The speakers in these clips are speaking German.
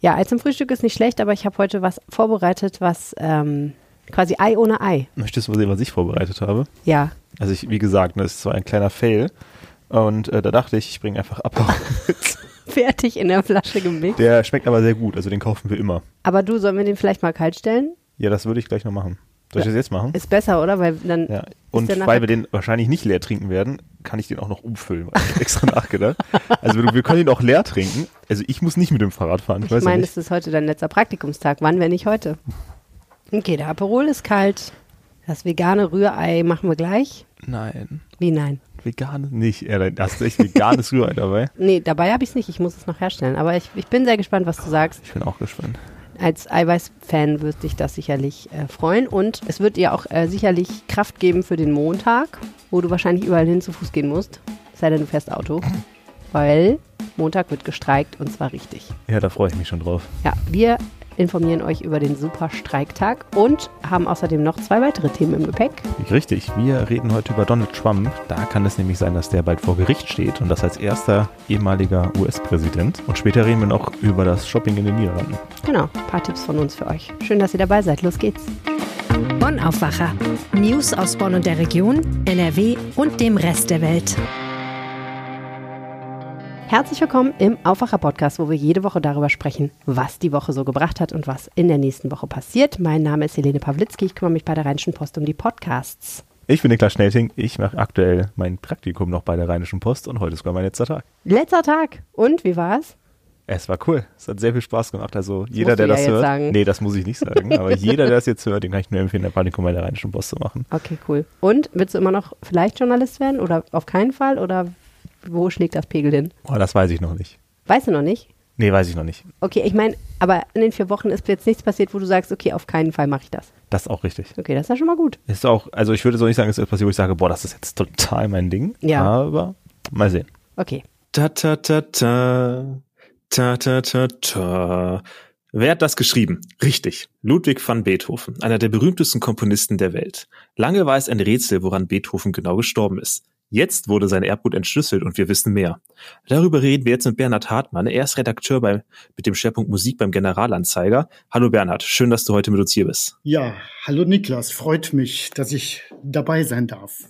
Ja, Ei zum Frühstück ist nicht schlecht, aber ich habe heute was vorbereitet, was ähm, quasi Ei ohne Ei. Möchtest du mal sehen, was ich vorbereitet habe? Ja. Also ich, wie gesagt, das ist zwar ein kleiner Fail. Und äh, da dachte ich, ich bringe einfach Apero mit. Fertig in der Flasche gemixt. Der schmeckt aber sehr gut, also den kaufen wir immer. Aber du, sollen wir den vielleicht mal kalt stellen? Ja, das würde ich gleich noch machen. Soll ich Ja. das jetzt machen? Ist besser, oder? Weil dann Ja. Und weil wir den wahrscheinlich nicht leer trinken werden, kann ich den auch noch umfüllen. weil Ich hab extra nachgedacht. Also wir, wir können ihn auch leer trinken. Also ich muss nicht mit dem Fahrrad fahren. Ich, Ich meine, es ist heute dein letzter Praktikumstag. Wann, wenn nicht heute? Okay, der Aperol ist kalt. Das vegane Rührei machen wir gleich. Nein, Wie nein? vegan nicht. Ja, da hast du echt veganes Rührei dabei. Nee, dabei habe ich es nicht. Ich muss es noch herstellen. Aber ich, ich bin sehr gespannt, was du sagst. Ich bin auch gespannt. Als Eiweiß-Fan wird dich das sicherlich äh, freuen. Und es wird dir auch äh, sicherlich Kraft geben für den Montag, wo du wahrscheinlich überall hin zu Fuß gehen musst. Es sei denn, du fährst Auto. Weil Montag wird gestreikt und zwar richtig. Ja, da freue ich mich schon drauf. Ja, wir informieren euch über den Superstreiktag und haben außerdem noch zwei weitere Themen im Gepäck. Richtig, wir reden heute über Donald Trump. Da kann es nämlich sein, dass der bald vor Gericht steht und das als erster ehemaliger US-Präsident. Und später reden wir noch über das Shopping in den Niederlanden. Genau, ein paar Tipps von uns für euch. Schön, dass ihr dabei seid. Los geht's. Bonn Aufwacher. News aus Bonn und der Region, NRW und dem Rest der Welt. Herzlich willkommen im Aufwacher-Podcast, wo wir jede Woche darüber sprechen, was die Woche so gebracht hat und was in der nächsten Woche passiert. Mein Name ist Helene Pawlitzki. Ich kümmere mich bei der Rheinischen Post um die Podcasts. Ich bin Niklas Schnelting. Ich mache aktuell mein Praktikum noch bei der Rheinischen Post und heute ist sogar mein letzter Tag. Letzter Tag. Und wie war's? Es war cool. Es hat sehr viel Spaß gemacht. Also jeder, musst du der ja das hört. sagen. Nee, das muss ich nicht sagen. aber jeder, der das jetzt hört, den kann ich nur empfehlen, ein Praktikum bei der Rheinischen Post zu machen. Okay, cool. Und willst du immer noch vielleicht Journalist werden oder auf keinen Fall? Oder wo schlägt das Pegel hin? Oh, das weiß ich noch nicht. Weißt du noch nicht? Nee, weiß ich noch nicht. Okay, ich meine, aber in den vier Wochen ist jetzt nichts passiert, wo du sagst, okay, auf keinen Fall mache ich das. Das ist auch richtig. Okay, das ist ja schon mal gut. Ist auch, also ich würde so nicht sagen, es ist passiert, wo ich sage, boah, das ist jetzt total mein Ding. Ja. Aber mal sehen. Okay. Ta ta ta ta. Ta ta ta ta. Wer hat das geschrieben? Richtig. Ludwig van Beethoven, einer der berühmtesten Komponisten der Welt. Lange war es ein Rätsel, woran Beethoven genau gestorben ist. Jetzt wurde sein Erbgut entschlüsselt und wir wissen mehr. Darüber reden wir jetzt mit Bernhard Hartmann. Er ist Redakteur bei, mit dem Schwerpunkt Musik beim Generalanzeiger. Hallo Bernhard, schön, dass du heute mit uns hier bist. Ja, hallo Niklas, freut mich, dass ich dabei sein darf.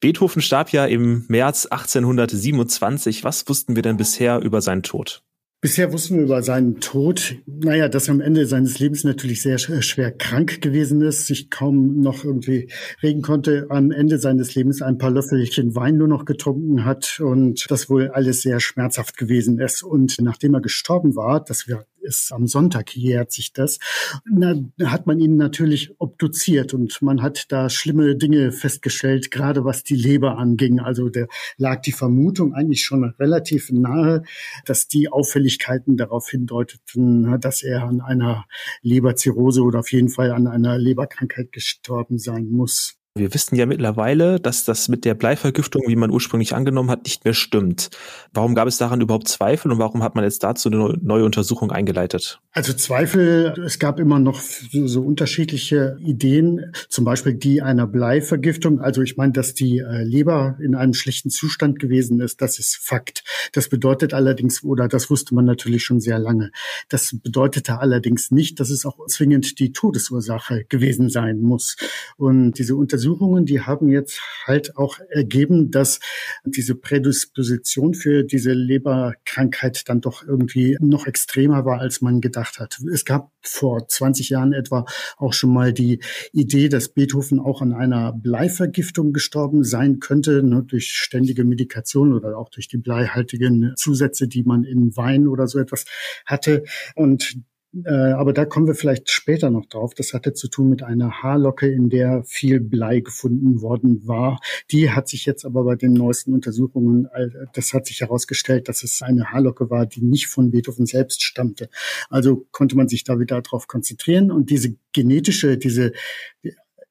Beethoven starb ja im März 1827. Was wussten wir denn bisher über seinen Tod? Bisher wussten wir über seinen Tod, naja, dass er am Ende seines Lebens natürlich sehr sch- schwer krank gewesen ist, sich kaum noch irgendwie regen konnte, am Ende seines Lebens ein paar Löffelchen Wein nur noch getrunken hat und das wohl alles sehr schmerzhaft gewesen ist. Und nachdem er gestorben war, das wir ist am Sonntag jährt sich das, na, hat man ihn natürlich obduziert und man hat da schlimme Dinge festgestellt, gerade was die Leber anging. Also da lag die Vermutung eigentlich schon relativ nahe, dass die Auffälligkeiten darauf hindeuteten, dass er an einer Leberzirrhose oder auf jeden Fall an einer Leberkrankheit gestorben sein muss. Wir wissen ja mittlerweile, dass das mit der Bleivergiftung, wie man ursprünglich angenommen hat, nicht mehr stimmt. Warum gab es daran überhaupt Zweifel und warum hat man jetzt dazu eine neue Untersuchung eingeleitet? Also Zweifel, es gab immer noch so, unterschiedliche Ideen, zum Beispiel die einer Bleivergiftung. Also ich meine, dass die äh, Leber in einem schlechten Zustand gewesen ist, das ist Fakt. Das bedeutet allerdings, oder das wusste man natürlich schon sehr lange, das bedeutete allerdings nicht, dass es auch zwingend die Todesursache gewesen sein muss. Und diese Untersuchungen, die haben jetzt halt auch ergeben, dass diese Prädisposition für diese Leberkrankheit dann doch irgendwie noch extremer war, als man gedacht hat. Es gab vor 20 Jahren etwa auch schon mal die Idee, dass Beethoven auch an einer Bleivergiftung gestorben sein könnte, ne, durch ständige Medikation oder auch durch die bleihaltigen Zusätze, die man in Wein oder so etwas hatte. Und äh, aber da kommen wir vielleicht später noch drauf. Das hatte zu tun mit einer Haarlocke, in der viel Blei gefunden worden war. Die hat sich jetzt aber bei den neuesten Untersuchungen, äh, das hat sich herausgestellt, dass es eine Haarlocke war, die nicht von Beethoven selbst stammte. Also konnte man sich da wieder darauf konzentrieren und diese genetische, diese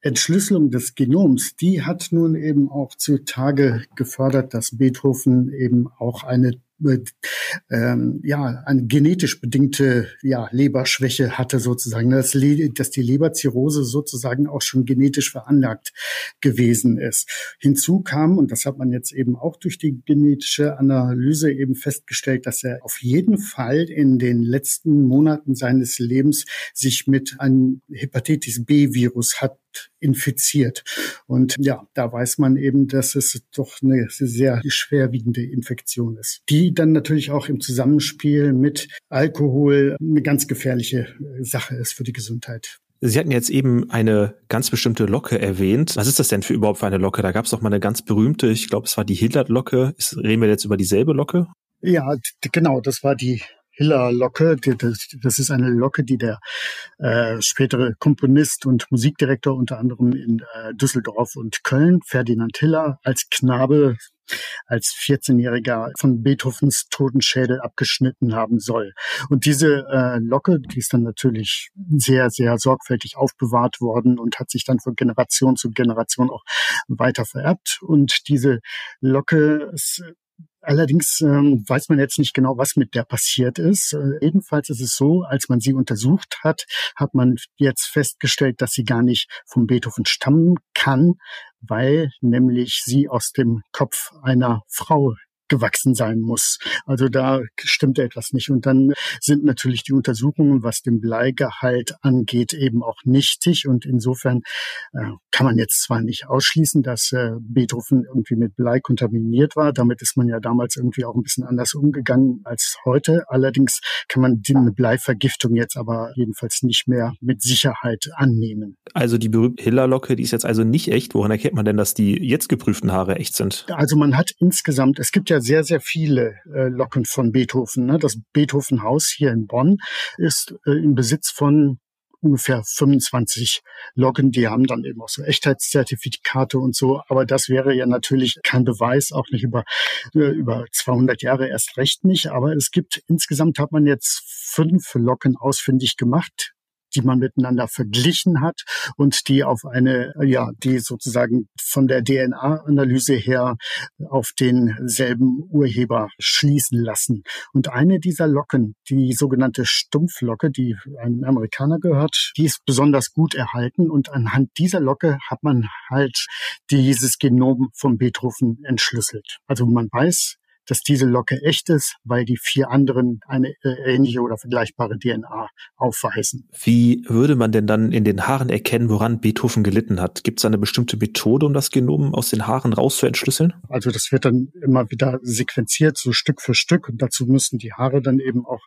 Entschlüsselung des Genoms, die hat nun eben auch zutage gefördert, dass Beethoven eben auch eine ähm, ja eine genetisch bedingte ja Leberschwäche hatte sozusagen, dass, dass die Leberzirrhose sozusagen auch schon genetisch veranlagt gewesen ist. Hinzu kam und das hat man jetzt eben auch durch die genetische Analyse eben festgestellt, dass er auf jeden Fall in den letzten Monaten seines Lebens sich mit einem Hepatitis B-Virus hat infiziert. Und ja, da weiß man eben, dass es doch eine sehr schwerwiegende Infektion ist, die dann natürlich auch im Zusammenspiel mit Alkohol eine ganz gefährliche Sache ist für die Gesundheit. Sie hatten jetzt eben eine ganz bestimmte Locke erwähnt. Was ist das denn für überhaupt für eine Locke? Da gab es doch mal eine ganz berühmte, ich glaube, es war die Hillard-Locke. Reden wir jetzt über dieselbe Locke? Ja, genau, das war die Hiller-Locke. Das ist eine Locke, die der äh, spätere Komponist und Musikdirektor unter anderem in äh, Düsseldorf und Köln, Ferdinand Hiller, als Knabe als 14-Jähriger von Beethovens Totenschädel abgeschnitten haben soll. Und diese äh, Locke, die ist dann natürlich sehr, sehr sorgfältig aufbewahrt worden und hat sich dann von Generation zu Generation auch weiter vererbt. Und diese Locke ist Allerdings ähm, weiß man jetzt nicht genau, was mit der passiert ist. Äh, jedenfalls ist es so, als man sie untersucht hat, hat man jetzt festgestellt, dass sie gar nicht vom Beethoven stammen kann, weil nämlich sie aus dem Kopf einer Frau gewachsen sein muss. Also da stimmt etwas nicht. Und dann sind natürlich die Untersuchungen, was den Bleigehalt angeht, eben auch nichtig. Und insofern äh, kann man jetzt zwar nicht ausschließen, dass äh, Beethoven irgendwie mit Blei kontaminiert war. Damit ist man ja damals irgendwie auch ein bisschen anders umgegangen als heute. Allerdings kann man die Bleivergiftung jetzt aber jedenfalls nicht mehr mit Sicherheit annehmen. Also die berühmte Hiller-Locke, die ist jetzt also nicht echt. Woran erkennt man denn, dass die jetzt geprüften Haare echt sind? Also man hat insgesamt, es gibt ja sehr, sehr viele äh, Locken von Beethoven. Ne? Das Beethoven-Haus hier in Bonn ist äh, im Besitz von ungefähr 25 Locken. Die haben dann eben auch so Echtheitszertifikate und so. Aber das wäre ja natürlich kein Beweis, auch nicht über, äh, über 200 Jahre erst recht nicht. Aber es gibt insgesamt hat man jetzt fünf Locken ausfindig gemacht die man miteinander verglichen hat und die auf eine, ja, die sozusagen von der DNA-Analyse her auf denselben Urheber schließen lassen. Und eine dieser Locken, die sogenannte Stumpflocke, die einem Amerikaner gehört, die ist besonders gut erhalten und anhand dieser Locke hat man halt dieses Genom von Beethoven entschlüsselt. Also man weiß, dass diese Locke echt ist, weil die vier anderen eine äh, ähnliche oder vergleichbare DNA aufweisen. Wie würde man denn dann in den Haaren erkennen, woran Beethoven gelitten hat? Gibt es eine bestimmte Methode, um das Genom aus den Haaren rauszuentschlüsseln? Also das wird dann immer wieder sequenziert, so Stück für Stück. Und dazu müssen die Haare dann eben auch,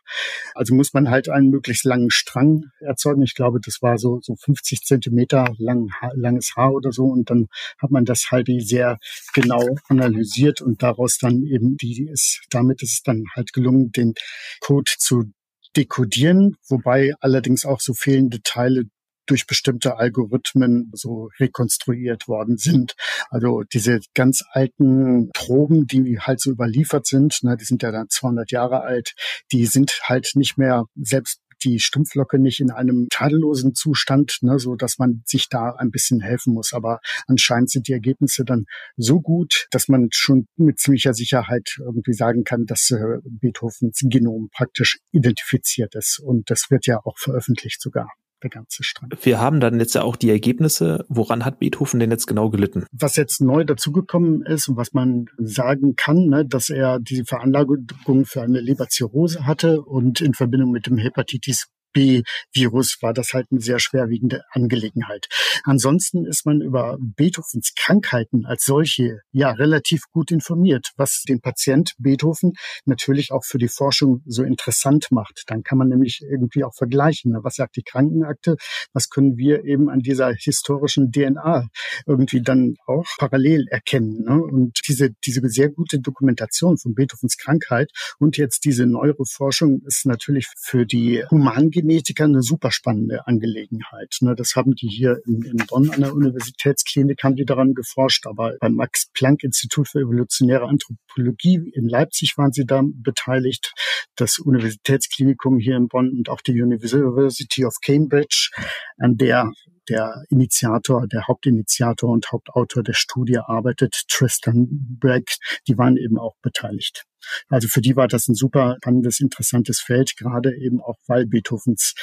also muss man halt einen möglichst langen Strang erzeugen. Ich glaube, das war so, so 50 Zentimeter lang, langes Haar oder so. Und dann hat man das halt sehr genau analysiert und daraus dann eben die die ist, damit ist es dann halt gelungen, den Code zu dekodieren, wobei allerdings auch so fehlende Teile durch bestimmte Algorithmen so rekonstruiert worden sind. Also diese ganz alten Proben, die halt so überliefert sind, ne, die sind ja dann 200 Jahre alt, die sind halt nicht mehr selbst die Stumpflocke nicht in einem tadellosen Zustand, ne, so dass man sich da ein bisschen helfen muss. Aber anscheinend sind die Ergebnisse dann so gut, dass man schon mit ziemlicher Sicherheit irgendwie sagen kann, dass äh, Beethovens Genom praktisch identifiziert ist. Und das wird ja auch veröffentlicht sogar der ganze Strang. Wir haben dann jetzt ja auch die Ergebnisse. Woran hat Beethoven denn jetzt genau gelitten? Was jetzt neu dazugekommen ist und was man sagen kann, ne, dass er diese Veranlagung für eine Leberzirrhose hatte und in Verbindung mit dem Hepatitis B-Virus war das halt eine sehr schwerwiegende Angelegenheit. Ansonsten ist man über Beethovens Krankheiten als solche ja relativ gut informiert, was den Patient Beethoven natürlich auch für die Forschung so interessant macht. Dann kann man nämlich irgendwie auch vergleichen. Ne? Was sagt die Krankenakte? Was können wir eben an dieser historischen DNA irgendwie dann auch parallel erkennen? Ne? Und diese, diese sehr gute Dokumentation von Beethovens Krankheit und jetzt diese neuere Forschung ist natürlich für die Humangenetik Genetiker eine super spannende Angelegenheit. Ne? Das haben die hier in, Bonn an der Universitätsklinik, haben die daran geforscht, aber beim Max-Planck-Institut für evolutionäre Anthropologie in Leipzig waren sie da beteiligt, das Universitätsklinikum hier in Bonn und auch die University of Cambridge, an der der Initiator, der Hauptinitiator und Hauptautor der Studie arbeitet, Tristan Bragg, die waren eben auch beteiligt. Also für die war das ein super spannendes, interessantes Feld, gerade eben auch, weil Beethovens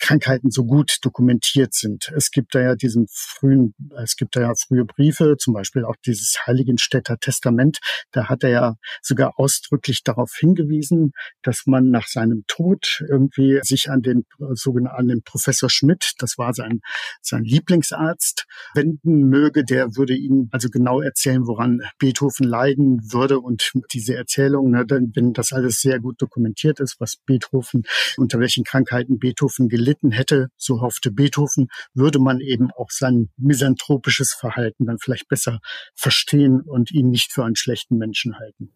Krankheiten so gut dokumentiert sind. Es gibt da ja diesen frühen, es gibt da ja frühe Briefe, zum Beispiel auch dieses Heiligenstädter Testament. Da hat er ja sogar ausdrücklich darauf hingewiesen, dass man nach seinem Tod irgendwie sich an den sogenannten Professor Schmidt, das war sein, sein Lieblingsarzt, wenden möge. Der würde ihn also genau erzählen, woran Beethoven leiden würde und diese Erzählung, ne, wenn das alles sehr gut dokumentiert ist, was Beethoven, unter welchen Krankheiten Beethoven gelitten hätte, so hoffte Beethoven, würde man eben auch sein misanthropisches Verhalten dann vielleicht besser verstehen und ihn nicht für einen schlechten Menschen halten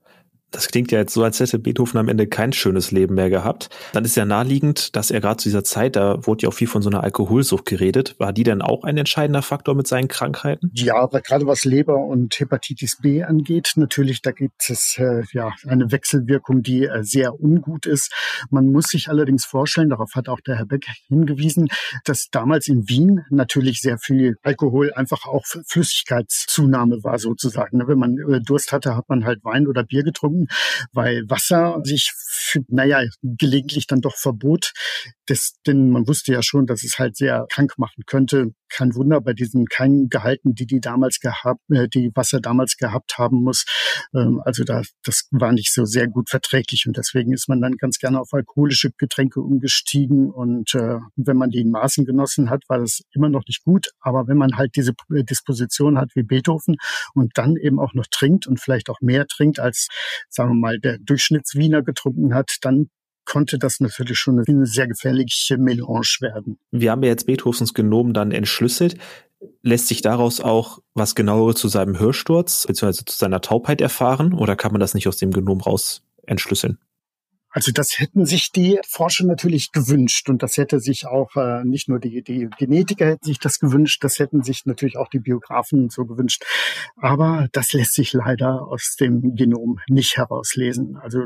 das klingt ja jetzt so, als hätte Beethoven am Ende kein schönes Leben mehr gehabt. Dann ist ja naheliegend, dass er gerade zu dieser Zeit, da wurde ja auch viel von so einer Alkoholsucht geredet. War die denn auch ein entscheidender Faktor mit seinen Krankheiten? Ja, gerade was Leber und Hepatitis B angeht, natürlich, da gibt es äh, ja eine Wechselwirkung, die äh, sehr ungut ist. Man muss sich allerdings vorstellen, darauf hat auch der Herr Beck hingewiesen, dass damals in Wien natürlich sehr viel Alkohol einfach auch Flüssigkeitszunahme war sozusagen. Ne, wenn man äh, Durst hatte, hat man halt Wein oder Bier getrunken weil Wasser sich, naja, gelegentlich dann doch verbot. Das, denn man wusste ja schon, dass es halt sehr krank machen könnte. Kein Wunder bei diesen keinen Gehalten, die die damals gehabt, äh, die Wasser damals gehabt haben muss. Ähm, also da, das war nicht so sehr gut verträglich und deswegen ist man dann ganz gerne auf alkoholische Getränke umgestiegen und äh, wenn man die in Maßen genossen hat, war das immer noch nicht gut. Aber wenn man halt diese Disposition hat wie Beethoven und dann eben auch noch trinkt und vielleicht auch mehr trinkt als sagen wir mal, der Durchschnittswiener getrunken hat, dann konnte das natürlich schon eine sehr gefährliche Melange werden. Wir haben ja jetzt Beethovens Genom dann entschlüsselt. Lässt sich daraus auch was genaueres zu seinem Hörsturz bzw. zu seiner Taubheit erfahren oder kann man das nicht aus dem Genom raus entschlüsseln? Also das hätten sich die Forscher natürlich gewünscht und das hätte sich auch äh, nicht nur die, die Genetiker hätten sich das gewünscht, das hätten sich natürlich auch die Biografen so gewünscht. Aber das lässt sich leider aus dem Genom nicht herauslesen. Also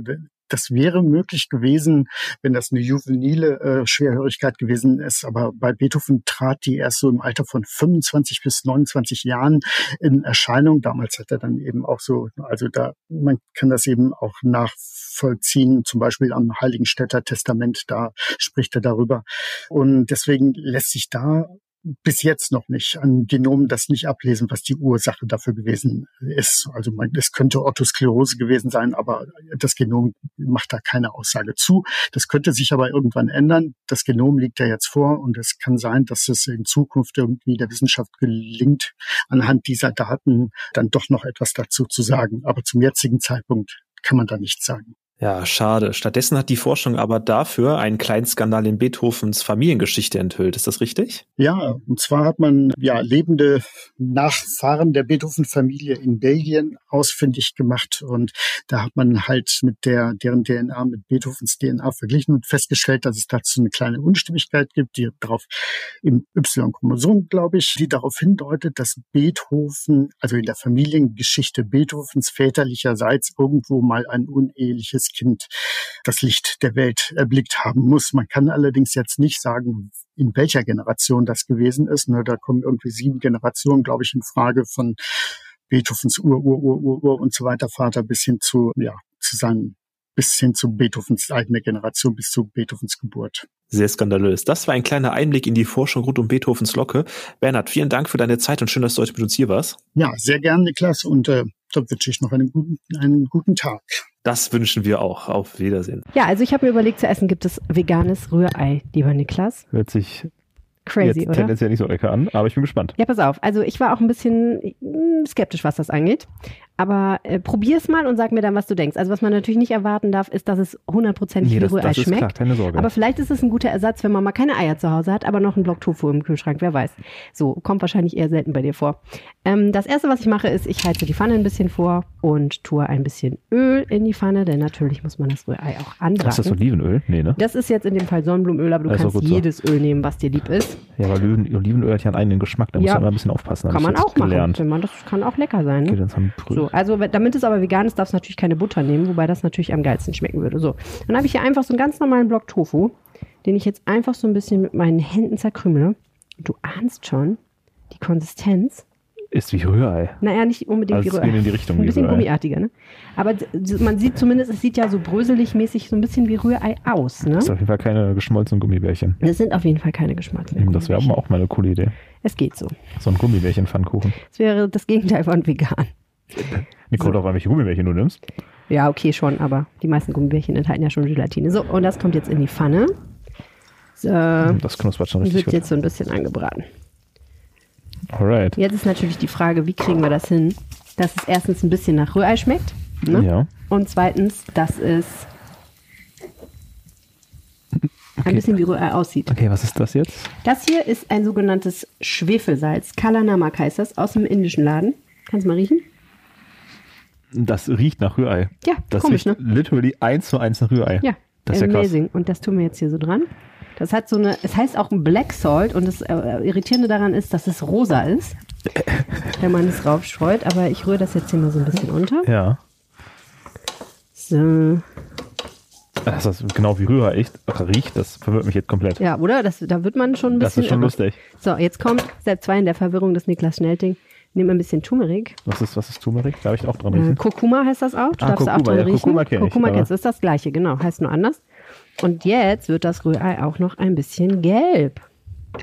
das wäre möglich gewesen, wenn das eine juvenile äh, Schwerhörigkeit gewesen ist. Aber bei Beethoven trat die erst so im Alter von 25 bis 29 Jahren in Erscheinung. Damals hat er dann eben auch so, also da, man kann das eben auch nachvollziehen, zum Beispiel am Heiligenstädter Testament, da spricht er darüber. Und deswegen lässt sich da bis jetzt noch nicht an Genom das nicht ablesen, was die Ursache dafür gewesen ist. Also man, es könnte Orthosklerose gewesen sein, aber das Genom macht da keine Aussage zu. Das könnte sich aber irgendwann ändern. Das Genom liegt ja jetzt vor und es kann sein, dass es in Zukunft irgendwie der Wissenschaft gelingt, anhand dieser Daten dann doch noch etwas dazu zu sagen. Aber zum jetzigen Zeitpunkt kann man da nichts sagen. Ja, schade. Stattdessen hat die Forschung aber dafür einen kleinen Skandal in Beethovens Familiengeschichte enthüllt. Ist das richtig? Ja, und zwar hat man ja lebende Nachfahren der Beethoven-Familie in Belgien ausfindig gemacht und da hat man halt mit der deren DNA mit Beethovens DNA verglichen und festgestellt, dass es dazu eine kleine Unstimmigkeit gibt, die darauf im Y-Chromosom, glaube ich, die darauf hindeutet, dass Beethoven, also in der Familiengeschichte Beethovens väterlicherseits irgendwo mal ein uneheliches Kind das Licht der Welt erblickt haben muss. Man kann allerdings jetzt nicht sagen, in welcher Generation das gewesen ist. Ne, da kommen irgendwie sieben Generationen, glaube ich, in Frage von Beethovens Ur, Ur, Ur, Ur, Ur und so weiter Vater bis hin zu, ja, zu seinen bis hin zu Beethovens eigene Generation, bis zu Beethovens Geburt. Sehr skandalös. Das war ein kleiner Einblick in die Forschung rund um Beethovens Locke. Bernhard, vielen Dank für deine Zeit und schön, dass du heute mit uns hier warst. Ja, sehr gern, Niklas, und äh, dann wünsche ich noch einen guten, einen guten Tag. Das wünschen wir auch. Auf Wiedersehen. Ja, also ich habe mir überlegt, zu essen gibt es veganes Rührei, lieber Niklas. Hört sich Crazy, jetzt oder? tendenziell nicht so lecker an, aber ich bin gespannt. Ja, pass auf. Also ich war auch ein bisschen mm, skeptisch, was das angeht. Aber äh, probier es mal und sag mir dann, was du denkst. Also was man natürlich nicht erwarten darf, ist, dass es hundertprozentig Nee, wie Rührei das ist schmeckt. klar, keine Sorge. Aber vielleicht ist es ein guter Ersatz, wenn man mal keine Eier zu Hause hat, aber noch einen Block Tofu im Kühlschrank, wer weiß. So, kommt wahrscheinlich eher selten bei dir vor. Ähm, das erste, was ich mache, ist, ich heize die Pfanne ein bisschen vor und tue ein bisschen Öl in die Pfanne, denn natürlich muss man das Rührei auch anbraten. ist das Olivenöl? Nee, ne? Das ist jetzt in dem Fall Sonnenblumenöl, aber du Also kannst gut so. jedes Öl nehmen, was dir lieb ist. Ja, aber Oliven, Olivenöl hat ja einen eigenen Geschmack, da muss Ja. man immer ein bisschen aufpassen. Kann man auch machen. gelernt. Wenn man, das kann auch lecker sein. Ne? Okay, dann wir So, also damit es aber vegan ist, darfst du natürlich keine Butter nehmen, wobei das natürlich am geilsten schmecken würde. So, dann habe ich hier einfach so einen ganz normalen Block Tofu, den ich jetzt einfach so ein bisschen mit meinen Händen zerkrümele. Du ahnst schon die Konsistenz. Ist wie Rührei. Naja, nicht unbedingt Also wie es Rührei. geht in die Richtung Ein bisschen Rührei. gummiartiger, ne? Aber man sieht zumindest, es sieht ja so bröselig-mäßig so ein bisschen wie Rührei aus, ne? Das ist auf jeden Fall keine geschmolzenen Gummibärchen. Das sind auf jeden Fall keine geschmacklichen. Das wäre auch mal eine coole Idee. Es geht so. So ein Gummibärchen-Pfannkuchen. Es wäre das Gegenteil von vegan. Kommt drauf an, welche Gummibärchen du nimmst. Ja, okay, schon, aber die meisten Gummibärchen enthalten ja schon Gelatine. So, und das kommt jetzt in die Pfanne. So, Das knuspert schon richtig wird gut. jetzt so ein bisschen angebraten. Alright. Jetzt ist natürlich die Frage, wie kriegen wir das hin, dass es erstens ein bisschen nach Rührei schmeckt ne? Ja. und zweitens, dass es ein bisschen wie Rührei aussieht. Okay, was ist das jetzt? Das hier ist ein sogenanntes Schwefelsalz. Kala Namak heißt das, aus dem indischen Laden. Kannst du mal riechen? Das riecht nach Rührei. Ja, das komisch, riecht ne? literally eins zu eins nach Rührei. Ja, Das ist ja amazing. Und das tun wir jetzt hier so dran. Das hat so eine, es heißt auch Black Salt und das äh, Irritierende daran ist, dass es rosa ist, wenn man es raufstreut. Aber ich rühre das jetzt hier mal so ein bisschen unter. Ja. So. Das ist genau wie Rührei echt riecht. Das verwirrt mich jetzt komplett. Ja, oder? Das, da wird man schon ein Das bisschen. ist schon irre. lustig. So, jetzt kommt Step 2 in der Verwirrung des Niklas Schnelting. Nehmen wir ein bisschen Turmeric. Was ist, was ist Turmeric? Darf ich auch dran Äh, riechen? Kurkuma heißt das auch. Du Ah, darfst da auch Kurkuma, dran ja, riechen. Kurkuma kenn Kurkuma kennst du, ist das gleiche, genau. Heißt nur anders. Und jetzt wird das Rührei auch noch ein bisschen gelb.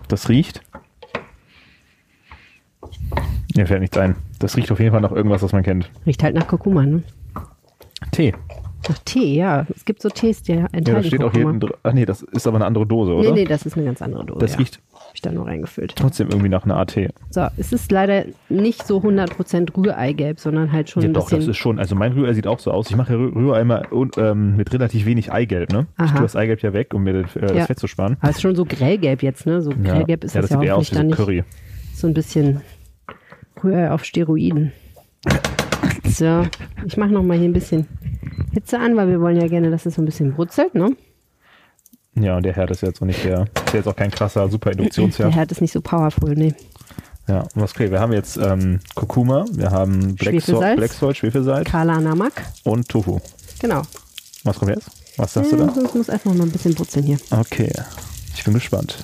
Das riecht. Mir fällt nichts ein. Das riecht auf jeden Fall nach irgendwas, was man kennt. Riecht halt nach Kurkuma, ne? Tee. Nach Tee, ja. Es gibt so Tees, die enthalten Ja, das steht auch hier Kurkuma. hinten drin. Ach nee, das ist aber eine andere Dose, oder? Nee, nee, das ist eine ganz andere Dose. Das ja. riecht Hab ich da nur reingefüllt. trotzdem irgendwie nach einer Tee. So, es ist leider nicht so 100% Rührei-gelb, sondern halt schon Ja, ein doch, das bisschen. ist schon. Also mein Rührei sieht auch so aus. Ich mache ja Rü- Rührei und, ähm, mit relativ wenig Eigelb, ne? Ich Aha. tue das Eigelb ja weg, um mir das, äh, Ja. das Fett zu sparen. Aber es ist schon so grellgelb jetzt, ne? So grellgelb ist ja, das, das ja sieht eher aus wie dann so nicht. Curry. So ein bisschen Rührei auf Steroiden. So, ich mache noch mal hier ein bisschen Hitze an, weil wir wollen ja gerne, dass es so ein bisschen brutzelt, ne? Ja, und der Herd ist jetzt auch nicht der, ist jetzt auch kein krasser super Der. Herd ist nicht so powerful, ne? Ja, und was okay, wir haben jetzt ähm, Kurkuma, wir haben Black Schwefelsalz. Salt, Black Salt, Schwefelsalz Kala Namak, und Tofu. genau. Was kommt jetzt? Was sagst Ja, du da? sonst muss erst noch mal ein bisschen brutzeln hier. Okay, ich bin gespannt.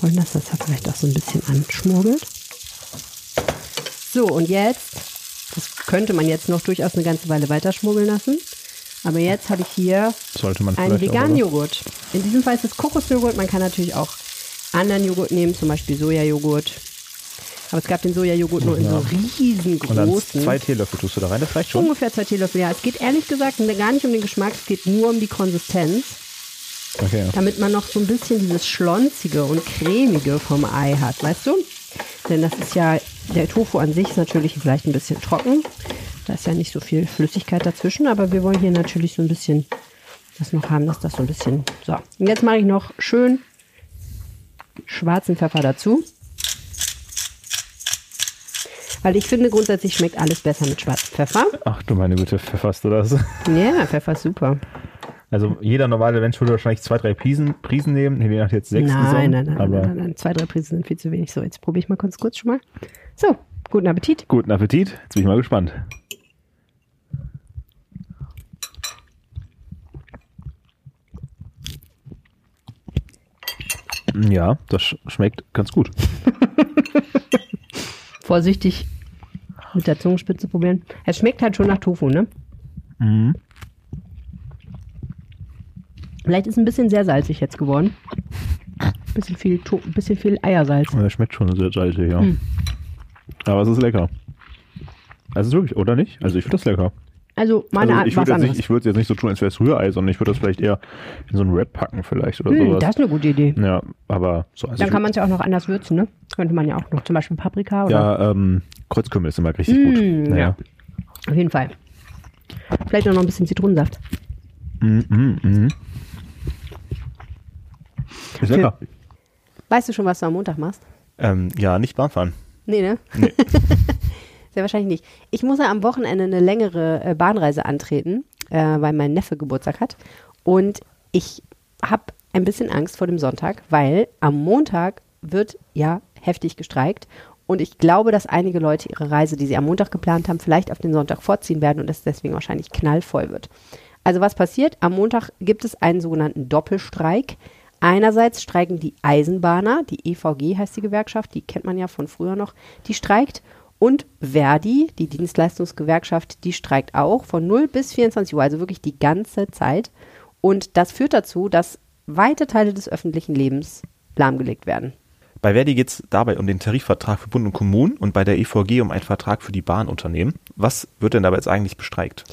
Wollen, dass das da vielleicht auch so ein bisschen anschmuggelt. So, und jetzt, das könnte man jetzt noch durchaus eine ganze Weile weiter schmuggeln lassen. Aber jetzt habe ich hier einen veganen? Joghurt. In diesem Fall ist es Kokosjoghurt. Man kann natürlich auch anderen Joghurt nehmen, zum Beispiel Sojajoghurt. Aber es gab den Sojajoghurt nur in so Und dann riesengroßen. zwei Teelöffel tust du da rein, das reicht schon. Ungefähr zwei Teelöffel, ja. Es geht ehrlich gesagt gar nicht um den Geschmack, es geht nur um die Konsistenz, Okay. damit man noch so ein bisschen dieses Schlonzige und Cremige vom Ei hat, weißt du? Denn das ist ja, der Tofu an sich ist natürlich vielleicht ein bisschen trocken. Da ist ja nicht so viel Flüssigkeit dazwischen, aber wir wollen hier natürlich so ein bisschen das noch haben, dass das so ein bisschen. So, und jetzt mache ich noch schön schwarzen Pfeffer dazu. Weil ich finde, grundsätzlich schmeckt alles besser mit schwarzem Pfeffer. Ach du meine Güte, pfefferst du das? Ja, Pfeffer ist super. Also jeder normale Mensch würde wahrscheinlich zwei, drei Prisen, Prisen nehmen. Nee, nach jetzt sechs Nein, nein, nein, nein, nein, nein. Zwei, drei Prisen sind viel zu wenig. So, jetzt probiere ich mal kurz, kurz schon mal. So, guten Appetit. guten Appetit. Jetzt bin ich mal gespannt. Ja, das sch- schmeckt ganz gut. Vorsichtig mit der Zungenspitze probieren. Es schmeckt halt schon nach Tofu, ne? Mhm. Vielleicht ist ein bisschen sehr salzig jetzt geworden. Bisschen viel, to bisschen viel Eiersalz. Das schmeckt schon sehr salzig, ja. Hm. Aber es ist lecker. Also wirklich, oder nicht? Also ich finde das lecker. Also meine also Art nicht- ich würde es jetzt nicht so tun, als wäre es Rührei, sondern ich würde das vielleicht eher in so einen Wrap packen vielleicht oder Hm, sowas. das ist eine gute Idee. Ja, aber so. Also Dann kann man es ja auch noch anders würzen, ne? Könnte man ja auch noch zum Beispiel Paprika oder Ja, ähm, Kreuzkümmel ist immer richtig Mm, gut. Naja. auf jeden Fall. Vielleicht auch noch ein bisschen Zitronensaft. Mm, mm, mm. Ist lecker. Weißt du schon, was du am Montag machst? Ähm, ja, nicht Bahnfahren. Nee, ne? Nee. Sehr wahrscheinlich nicht. Ich muss ja am Wochenende eine längere äh, Bahnreise antreten, äh, weil mein Neffe Geburtstag hat. Und ich habe ein bisschen Angst vor dem Sonntag, weil am Montag wird ja heftig gestreikt. Und ich glaube, dass einige Leute ihre Reise, die sie am Montag geplant haben, vielleicht auf den Sonntag vorziehen werden und es deswegen wahrscheinlich knallvoll wird. Also was passiert? Am Montag gibt es einen sogenannten Doppelstreik. Einerseits streiken die Eisenbahner, die EVG heißt die Gewerkschaft, die kennt man ja von früher noch, die streikt. Und Verdi, die Dienstleistungsgewerkschaft, die streikt auch von 0 bis 24 Uhr, also wirklich die ganze Zeit. Und das führt dazu, dass weite Teile des öffentlichen Lebens lahmgelegt werden. Bei Verdi geht es dabei um den Tarifvertrag für Bund und Kommunen und bei der EVG um einen Vertrag für die Bahnunternehmen. Was wird denn dabei jetzt eigentlich bestreikt?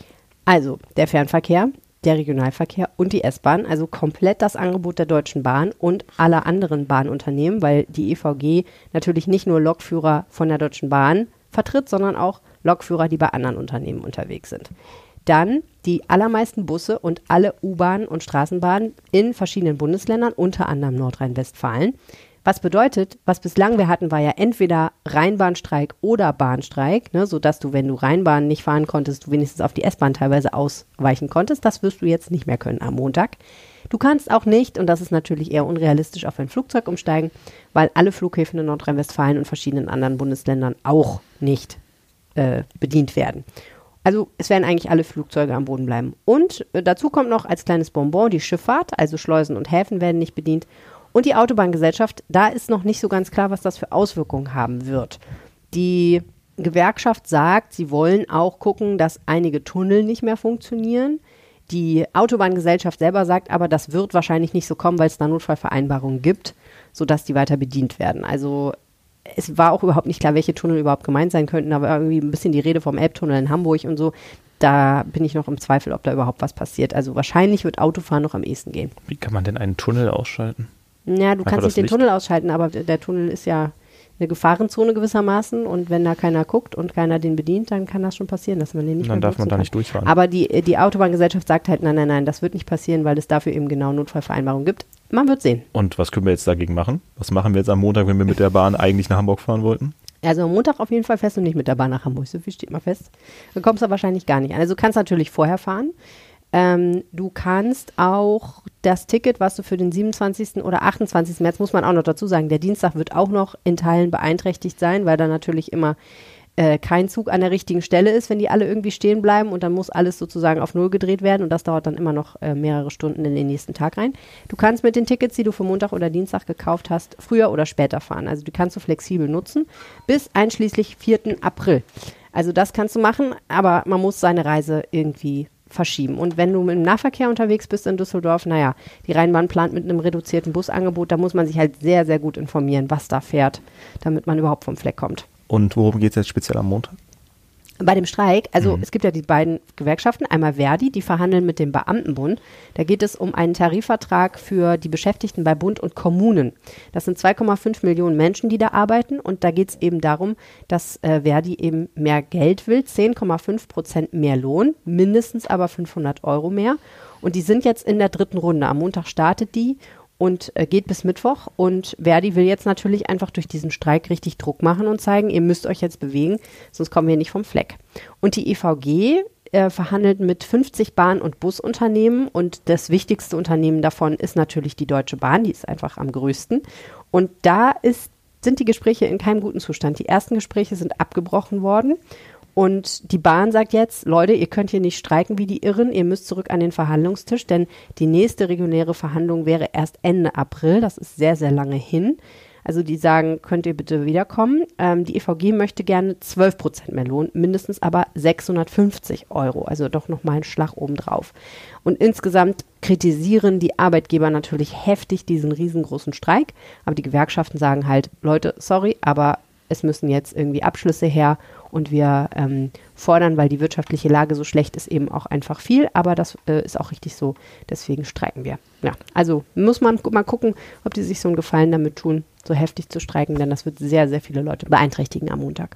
Also der Fernverkehr, der Regionalverkehr und die S-Bahn, also komplett das Angebot der Deutschen Bahn und aller anderen Bahnunternehmen, weil die EVG natürlich nicht nur Lokführer von der Deutschen Bahn vertritt, sondern auch Lokführer, die bei anderen Unternehmen unterwegs sind. Dann die allermeisten Busse und alle U-Bahnen und Straßenbahnen in verschiedenen Bundesländern, unter anderem Nordrhein-Westfalen. Was bedeutet, was bislang wir hatten, war ja entweder Rheinbahnstreik oder Bahnstreik, ne, sodass du, wenn du Rheinbahn nicht fahren konntest, du wenigstens auf die S-Bahn teilweise ausweichen konntest. Das wirst du jetzt nicht mehr können am Montag. Du kannst auch nicht, und das ist natürlich eher unrealistisch, auf ein Flugzeug umsteigen, weil alle Flughäfen in Nordrhein-Westfalen und verschiedenen anderen Bundesländern auch nicht äh, bedient werden. Also es werden eigentlich alle Flugzeuge am Boden bleiben. Und äh, dazu kommt noch als kleines Bonbon die Schifffahrt, also Schleusen und Häfen werden nicht bedient. Und die Autobahngesellschaft, da ist noch nicht so ganz klar, was das für Auswirkungen haben wird. Die Gewerkschaft sagt, sie wollen auch gucken, dass einige Tunnel nicht mehr funktionieren. Die Autobahngesellschaft selber sagt aber, das wird wahrscheinlich nicht so kommen, weil es da Notfallvereinbarungen gibt, sodass die weiter bedient werden. Also es war auch überhaupt nicht klar, welche Tunnel überhaupt gemeint sein könnten, aber irgendwie ein bisschen die Rede vom Elbtunnel in Hamburg und so. Da bin ich noch im Zweifel, ob da überhaupt was passiert. Also wahrscheinlich wird Autofahren noch am ehesten gehen. Wie kann man denn einen Tunnel ausschalten? Ja, du Einfach kannst nicht den Licht? Tunnel ausschalten, aber der Tunnel ist ja eine Gefahrenzone gewissermaßen und wenn da keiner guckt und keiner den bedient, dann kann das schon passieren, dass man den nicht Dann darf man da nicht durchfahren. Aber die, die Autobahngesellschaft sagt halt, nein, nein, nein, das wird nicht passieren, weil es dafür eben genau Notfallvereinbarungen gibt. Man wird sehen. Und was können wir jetzt dagegen machen? Was machen wir jetzt am Montag, wenn wir mit der Bahn eigentlich nach Hamburg fahren wollten? Also am Montag auf jeden Fall fest und nicht mit der Bahn nach Hamburg. So viel steht mal fest. Dann kommst du wahrscheinlich gar nicht an. Also du kannst natürlich vorher fahren. Ähm, du kannst auch das Ticket, was du für den 27. oder 28. März, muss man auch noch dazu sagen, der Dienstag wird auch noch in Teilen beeinträchtigt sein, weil da natürlich immer äh, kein Zug an der richtigen Stelle ist, wenn die alle irgendwie stehen bleiben und dann muss alles sozusagen auf Null gedreht werden und das dauert dann immer noch äh, mehrere Stunden in den nächsten Tag rein. Du kannst mit den Tickets, die du für Montag oder Dienstag gekauft hast, früher oder später fahren. Also die kannst du flexibel nutzen bis einschließlich 4. April. Also das kannst du machen, aber man muss seine Reise irgendwie verschieben. Und wenn du im Nahverkehr unterwegs bist in Düsseldorf, naja, die Rheinbahn plant mit einem reduzierten Busangebot, da muss man sich halt sehr, sehr gut informieren, was da fährt, damit man überhaupt vom Fleck kommt. Und worum geht es jetzt speziell am Montag? Bei dem Streik, also mhm. es gibt ja die beiden Gewerkschaften, einmal Verdi, die verhandeln mit dem Beamtenbund. Da geht es um einen Tarifvertrag für die Beschäftigten bei Bund und Kommunen. Das sind 2,5 Millionen Menschen, die da arbeiten und da geht es eben darum, dass äh, Verdi eben mehr Geld will, 10,5 Prozent mehr Lohn, mindestens aber 500 Euro mehr. Und die sind jetzt in der dritten Runde. Am Montag startet die und äh, geht bis Mittwoch. Und Verdi will jetzt natürlich einfach durch diesen Streik richtig Druck machen und zeigen, ihr müsst euch jetzt bewegen, sonst kommen wir nicht vom Fleck. Und die EVG äh, verhandelt mit 50 Bahn- und Busunternehmen und das wichtigste Unternehmen davon ist natürlich die Deutsche Bahn, die ist einfach am größten. Und da ist, sind die Gespräche in keinem guten Zustand. Die ersten Gespräche sind abgebrochen worden und die Bahn sagt jetzt, Leute, ihr könnt hier nicht streiken wie die Irren, ihr müsst zurück an den Verhandlungstisch, denn die nächste reguläre Verhandlung wäre erst Ende April. Das ist sehr, sehr lange hin. Also die sagen, könnt ihr bitte wiederkommen. Ähm, die EVG möchte gerne 12 Prozent mehr Lohn, mindestens aber 650 Euro. Also doch nochmal ein Schlag obendrauf. Und insgesamt kritisieren die Arbeitgeber natürlich heftig diesen riesengroßen Streik. Aber die Gewerkschaften sagen halt, Leute, sorry, aber es müssen jetzt irgendwie Abschlüsse her und wir ähm, fordern, weil die wirtschaftliche Lage so schlecht ist, eben auch einfach viel. Aber das äh, ist auch richtig so. Deswegen streiken wir. Ja, also muss man mal gucken, ob die sich so einen Gefallen damit tun, so heftig zu streiken, denn das wird sehr, sehr viele Leute beeinträchtigen am Montag.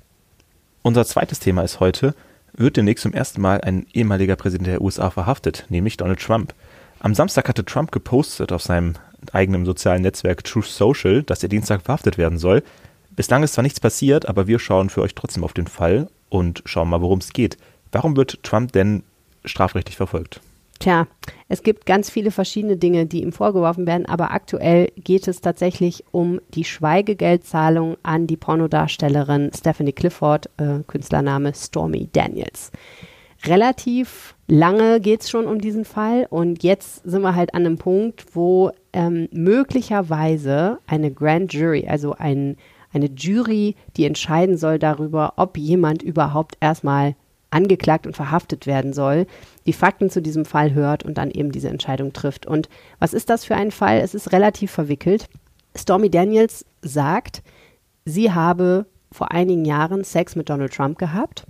Unser zweites Thema ist heute, wird demnächst zum ersten Mal ein ehemaliger Präsident der USA verhaftet, nämlich Donald Trump. Am Samstag hatte Trump gepostet auf seinem eigenen sozialen Netzwerk Truth Social, dass er Dienstag verhaftet werden soll. Bislang ist zwar nichts passiert, aber wir schauen für euch trotzdem auf den Fall und schauen mal, worum es geht. Warum wird Trump denn strafrechtlich verfolgt? Tja, es gibt ganz viele verschiedene Dinge, die ihm vorgeworfen werden, aber aktuell geht es tatsächlich um die Schweigegeldzahlung an die Pornodarstellerin Stephanie Clifford, äh, Künstlername Stormy Daniels. relativ lange geht es schon um diesen Fall und jetzt sind wir halt an einem Punkt, wo ähm, möglicherweise eine Grand Jury, also ein, eine Jury, die entscheiden soll darüber, ob jemand überhaupt erstmal angeklagt und verhaftet werden soll, die Fakten zu diesem Fall hört und dann eben diese Entscheidung trifft. Und was ist das für ein Fall? Es ist relativ verwickelt. Stormy Daniels sagt, sie habe vor einigen Jahren Sex mit Donald Trump gehabt.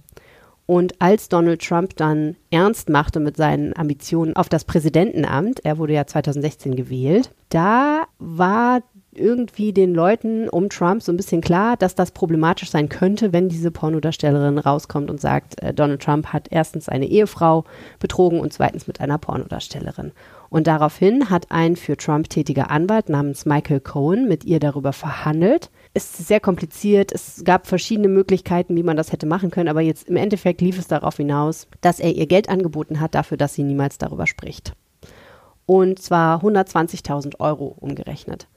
Und als Donald Trump dann ernst machte mit seinen Ambitionen auf das Präsidentenamt, er wurde ja 2016 gewählt, da war irgendwie den Leuten um Trump so ein bisschen klar, dass das problematisch sein könnte, wenn diese Pornodarstellerin rauskommt und sagt, äh, Donald Trump hat erstens eine Ehefrau betrogen und zweitens mit einer Pornodarstellerin. Und daraufhin hat ein für Trump tätiger Anwalt namens Michael Cohen mit ihr darüber verhandelt. Es ist sehr kompliziert. Es gab verschiedene Möglichkeiten, wie man das hätte machen können. Aber jetzt im Endeffekt lief es darauf hinaus, dass er ihr Geld angeboten hat dafür, dass sie niemals darüber spricht. Und zwar 120.000 Euro umgerechnet.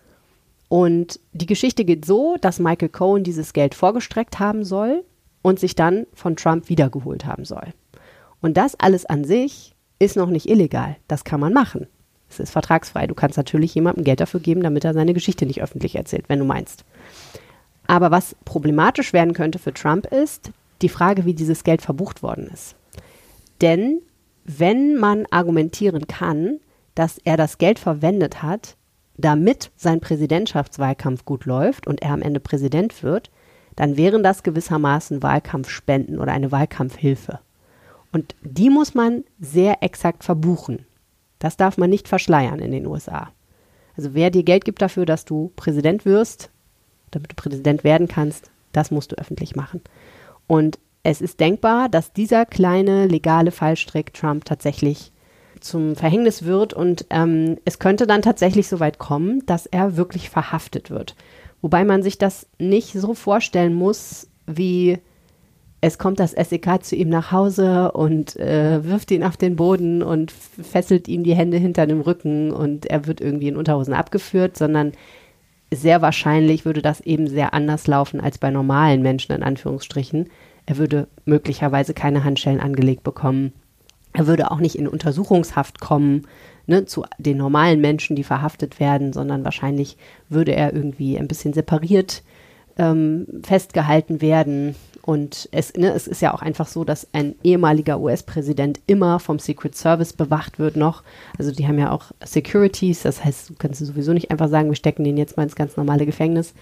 Und die Geschichte geht so, dass Michael Cohen dieses Geld vorgestreckt haben soll und sich dann von Trump wiedergeholt haben soll. Und das alles an sich ist noch nicht illegal. Das kann man machen. Es ist vertragsfrei. Du kannst natürlich jemandem Geld dafür geben, damit er seine Geschichte nicht öffentlich erzählt, wenn du meinst. Aber was problematisch werden könnte für Trump ist die Frage, wie dieses Geld verbucht worden ist. Denn wenn man argumentieren kann, dass er das Geld verwendet hat, damit sein Präsidentschaftswahlkampf gut läuft und er am Ende Präsident wird, dann wären das gewissermaßen Wahlkampfspenden oder eine Wahlkampfhilfe. Und die muss man sehr exakt verbuchen. Das darf man nicht verschleiern in den USA. Also wer dir Geld gibt dafür, dass du Präsident wirst, damit du Präsident werden kannst, das musst du öffentlich machen. Und es ist denkbar, dass dieser kleine legale Fallstrick Trump tatsächlich zum Verhängnis wird und ähm, es könnte dann tatsächlich so weit kommen, dass er wirklich verhaftet wird. Wobei man sich das nicht so vorstellen muss, wie es kommt das SEK zu ihm nach Hause und äh, wirft ihn auf den Boden und fesselt ihm die Hände hinter dem Rücken und er wird irgendwie in Unterhosen abgeführt, sondern sehr wahrscheinlich würde das eben sehr anders laufen als bei normalen Menschen in Anführungsstrichen. Er würde möglicherweise keine Handschellen angelegt bekommen. Er würde auch nicht in Untersuchungshaft kommen, ne, zu den normalen Menschen, die verhaftet werden, sondern wahrscheinlich würde er irgendwie ein bisschen separiert ähm, festgehalten werden. Und es, ne, es ist ja auch einfach so, dass ein ehemaliger US-Präsident immer vom Secret Service bewacht wird noch. Also die haben ja auch Securities, das heißt, du kannst sowieso nicht einfach sagen, wir stecken den jetzt mal ins ganz normale Gefängnis.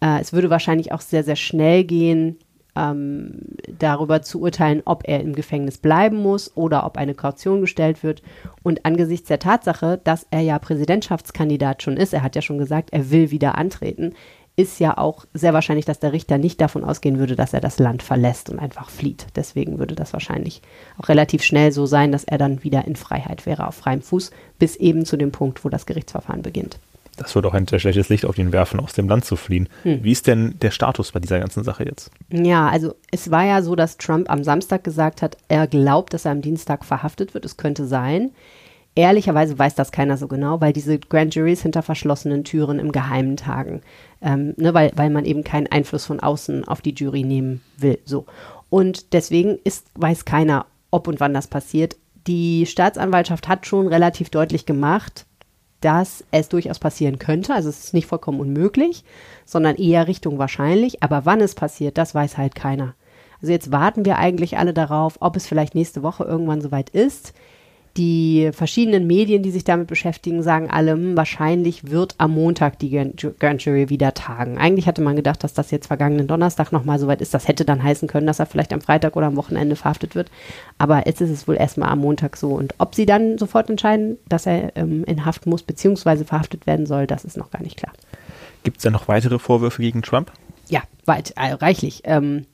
Äh, es würde wahrscheinlich auch sehr, sehr schnell gehen, ähm, darüber zu urteilen, ob er im Gefängnis bleiben muss oder ob eine Kaution gestellt wird. Und angesichts der Tatsache, dass er ja Präsidentschaftskandidat schon ist, er hat ja schon gesagt, er will wieder antreten, ist ja auch sehr wahrscheinlich, dass der Richter nicht davon ausgehen würde, dass er das Land verlässt und einfach flieht. Deswegen würde das wahrscheinlich auch relativ schnell so sein, dass er dann wieder in Freiheit wäre, auf freiem Fuß, bis eben zu dem Punkt, wo das Gerichtsverfahren beginnt. Das wird auch ein sehr schlechtes Licht auf ihn werfen, aus dem Land zu fliehen. Hm. Wie ist denn der Status bei dieser ganzen Sache jetzt? Ja, also es war ja so, dass Trump am Samstag gesagt hat, er glaubt, dass er am Dienstag verhaftet wird. Es könnte sein. Ehrlicherweise weiß das keiner so genau, weil diese Grand Juries hinter verschlossenen Türen im Geheimen tagen. Ähm, ne, weil, weil man eben keinen Einfluss von außen auf die Jury nehmen will. So. Und deswegen ist, weiß keiner, ob und wann das passiert. Die Staatsanwaltschaft hat schon relativ deutlich gemacht, dass es durchaus passieren könnte. Also es ist nicht vollkommen unmöglich, sondern eher Richtung wahrscheinlich. Aber wann es passiert, das weiß halt keiner. Also jetzt warten wir eigentlich alle darauf, ob es vielleicht nächste Woche irgendwann soweit ist. Die verschiedenen Medien, die sich damit beschäftigen, sagen alle, hm, wahrscheinlich wird am Montag die Grand Jury wieder tagen. Eigentlich hatte man gedacht, dass das jetzt vergangenen Donnerstag nochmal soweit ist. Das hätte dann heißen können, dass er vielleicht am Freitag oder am Wochenende verhaftet wird. Aber jetzt ist es wohl erstmal am Montag so. Und ob sie dann sofort entscheiden, dass er ähm, in Haft muss bzw. verhaftet werden soll, das ist noch gar nicht klar. Gibt es denn noch weitere Vorwürfe gegen Trump? Ja, weit, äh, reichlich. Ähm,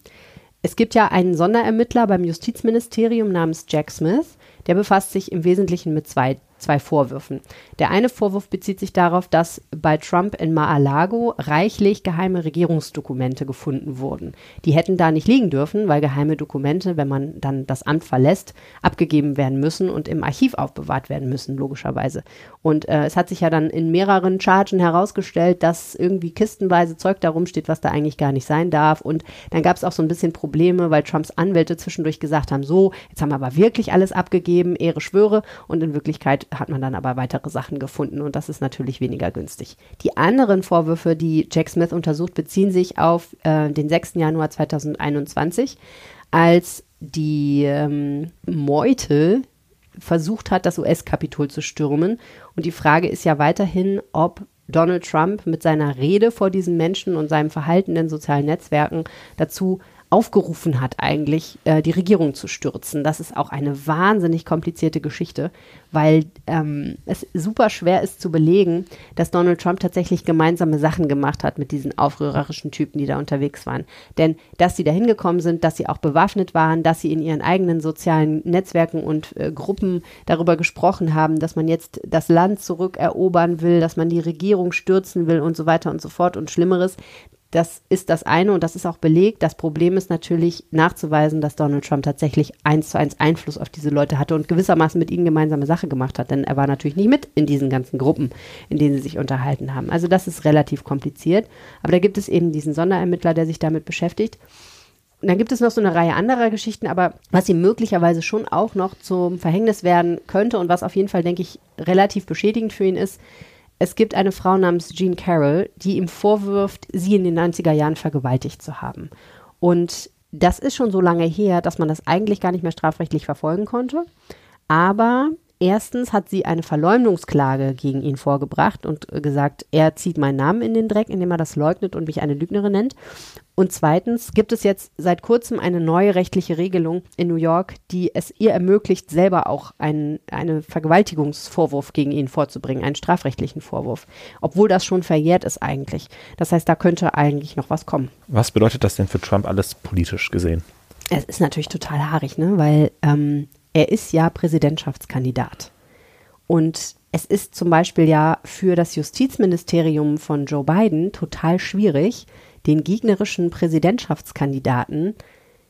es gibt ja einen Sonderermittler beim Justizministerium namens Jack Smith der befasst sich im Wesentlichen mit zwei zwei Vorwürfen. Der eine Vorwurf bezieht sich darauf, dass bei Trump in Mar-a-Lago reichlich geheime Regierungsdokumente gefunden wurden. Die hätten da nicht liegen dürfen, weil geheime Dokumente, wenn man dann das Amt verlässt, abgegeben werden müssen und im Archiv aufbewahrt werden müssen, logischerweise. Und äh, es hat sich ja dann in mehreren Chargen herausgestellt, dass irgendwie kistenweise Zeug darum steht, was da eigentlich gar nicht sein darf. Und dann gab es auch so ein bisschen Probleme, weil Trumps Anwälte zwischendurch gesagt haben, so, jetzt haben wir aber wirklich alles abgegeben, Ehre schwöre. Und in Wirklichkeit hat man dann aber weitere Sachen gefunden und das ist natürlich weniger günstig. Die anderen Vorwürfe, die Jack Smith untersucht, beziehen sich auf äh, den 6. Januar 2021, als die ähm, Meute versucht hat, das US-Kapitol zu stürmen. Und die Frage ist ja weiterhin, ob Donald Trump mit seiner Rede vor diesen Menschen und seinem Verhalten in sozialen Netzwerken dazu aufgerufen hat, eigentlich äh, die Regierung zu stürzen. Das ist auch eine wahnsinnig komplizierte Geschichte, weil ähm, es super schwer ist zu belegen, dass Donald Trump tatsächlich gemeinsame Sachen gemacht hat mit diesen aufrührerischen Typen, die da unterwegs waren. Denn dass sie da hingekommen sind, dass sie auch bewaffnet waren, dass sie in ihren eigenen sozialen Netzwerken und äh, Gruppen darüber gesprochen haben, dass man jetzt das Land zurückerobern will, dass man die Regierung stürzen will und so weiter und so fort und Schlimmeres, das ist das eine und das ist auch belegt. Das Problem ist natürlich nachzuweisen, dass Donald Trump tatsächlich eins zu eins Einfluss auf diese Leute hatte und gewissermaßen mit ihnen gemeinsame Sache gemacht hat. Denn er war natürlich nicht mit in diesen ganzen Gruppen, in denen sie sich unterhalten haben. Also das ist relativ kompliziert. Aber da gibt es eben diesen Sonderermittler, der sich damit beschäftigt. Und dann gibt es noch so eine Reihe anderer Geschichten, aber was ihm möglicherweise schon auch noch zum Verhängnis werden könnte und was auf jeden Fall, denke ich, relativ beschädigend für ihn ist, es gibt eine Frau namens Jean Carroll, die ihm vorwirft, sie in den 90er Jahren vergewaltigt zu haben. Und das ist schon so lange her, dass man das eigentlich gar nicht mehr strafrechtlich verfolgen konnte. Aber erstens hat sie eine Verleumdungsklage gegen ihn vorgebracht und gesagt, er zieht meinen Namen in den Dreck, indem er das leugnet und mich eine Lügnerin nennt. Und zweitens gibt es jetzt seit kurzem eine neue rechtliche Regelung in New York, die es ihr ermöglicht, selber auch einen, einen Vergewaltigungsvorwurf gegen ihn vorzubringen, einen strafrechtlichen Vorwurf, obwohl das schon verjährt ist eigentlich. Das heißt, da könnte eigentlich noch was kommen. Was bedeutet das denn für Trump alles politisch gesehen? Es ist natürlich total haarig, ne? weil ähm, er ist ja Präsidentschaftskandidat. Und es ist zum Beispiel ja für das Justizministerium von Joe Biden total schwierig, den gegnerischen Präsidentschaftskandidaten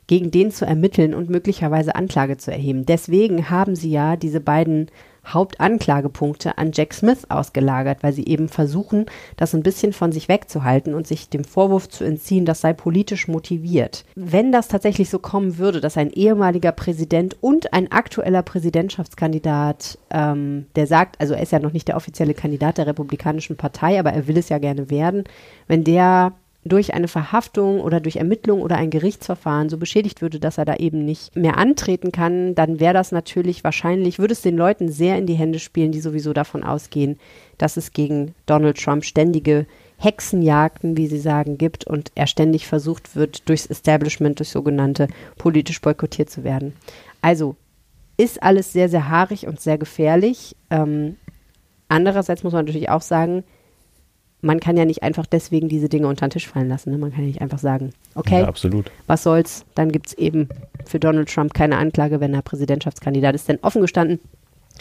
gegen den zu ermitteln und möglicherweise Anklage zu erheben. Deswegen haben sie ja diese beiden Hauptanklagepunkte an Jack Smith ausgelagert, weil sie eben versuchen, das ein bisschen von sich wegzuhalten und sich dem Vorwurf zu entziehen, das sei politisch motiviert. Wenn das tatsächlich so kommen würde, dass ein ehemaliger Präsident und ein aktueller Präsidentschaftskandidat, ähm, der sagt, also er ist ja noch nicht der offizielle Kandidat der Republikanischen Partei, aber er will es ja gerne werden, wenn der durch eine Verhaftung oder durch Ermittlung oder ein Gerichtsverfahren so beschädigt würde, dass er da eben nicht mehr antreten kann, dann wäre das natürlich wahrscheinlich, würde es den Leuten sehr in die Hände spielen, die sowieso davon ausgehen, dass es gegen Donald Trump ständige Hexenjagden, wie sie sagen, gibt und er ständig versucht wird, durchs Establishment, durch sogenannte, politisch boykottiert zu werden. Also ist alles sehr, sehr haarig und sehr gefährlich. Ähm, andererseits muss man natürlich auch sagen, man kann ja nicht einfach deswegen diese Dinge unter den Tisch fallen lassen. Ne? Man kann ja nicht einfach sagen, okay, Ja, absolut. was soll's, dann gibt es eben für Donald Trump keine Anklage, wenn er Präsidentschaftskandidat ist. Denn offen gestanden